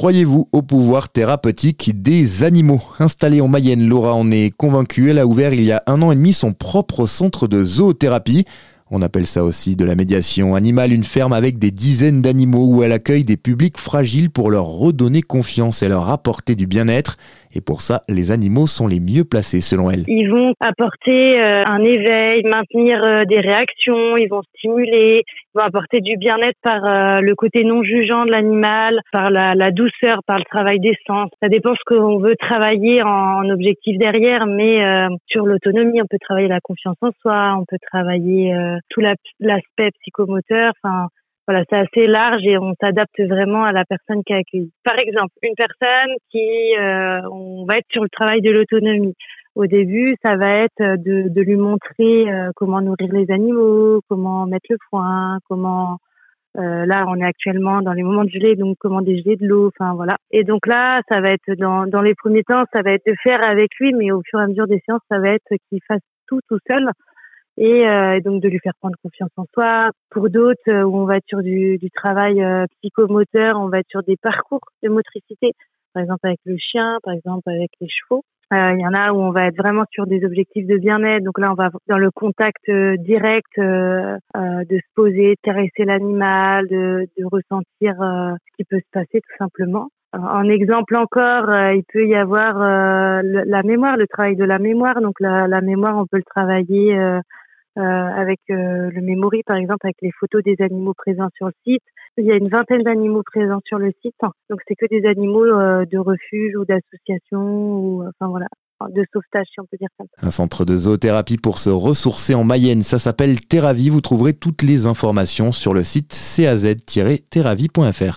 Croyez-vous au pouvoir thérapeutique des animaux? Installée en Mayenne, Laura en est convaincue. Elle a ouvert il y a un an et demi son propre centre de zoothérapie. On appelle ça aussi de la médiation animale, une ferme avec des dizaines d'animaux où elle accueille des publics fragiles pour leur redonner confiance et leur apporter du bien-être. Et pour ça, les animaux sont les mieux placés selon elle. Ils vont apporter euh, un éveil, maintenir euh, des réactions, ils vont stimuler, ils vont apporter du bien-être par euh, le côté non jugeant de l'animal, par la, la, douceur, par le travail des sens. Ça dépend ce qu'on veut travailler en, objectif derrière, mais sur l'autonomie, on peut travailler la confiance en soi, on peut travailler tout l'aspect psychomoteur. Enfin, voilà, c'est assez large et on s'adapte vraiment à la personne qui accueillie. Par exemple, une personne qui, euh, on va être sur le travail de l'autonomie. Au début, ça va être de, de lui montrer euh, comment nourrir les animaux, comment mettre le foin, comment euh, là, on est actuellement dans les moments de gelée, donc comment dégeler de l'eau, enfin voilà. Et donc là, ça va être dans, dans les premiers temps, ça va être de faire avec lui, mais au fur et à mesure des séances, ça va être qu'il fasse tout tout seul euh, et, donc de lui faire prendre confiance en soi. Pour d'autres, euh, où on va être sur du, du travail euh, psychomoteur, on va être sur des parcours de motricité, par exemple avec le chien, par exemple avec les chevaux. Il y en a où on va être vraiment sur des objectifs de bien-être. Donc là, on va dans le contact direct, de se poser, de caresser l'animal, de, de ressentir ce qui peut se passer tout simplement. En exemple encore, il peut y avoir la mémoire, le travail de la mémoire. Donc la, la mémoire, on peut le travailler euh, avec euh, le Memory, par exemple, avec les photos des animaux présents sur le site. Il y a une vingtaine d'animaux présents sur le site, donc c'est que des animaux euh, de refuge ou d'association ou enfin voilà de sauvetage, si on peut dire ça. Un centre de zoothérapie pour se ressourcer en Mayenne, ça s'appelle Terravie. Vous trouverez toutes les informations sur le site caz-terravie.fr.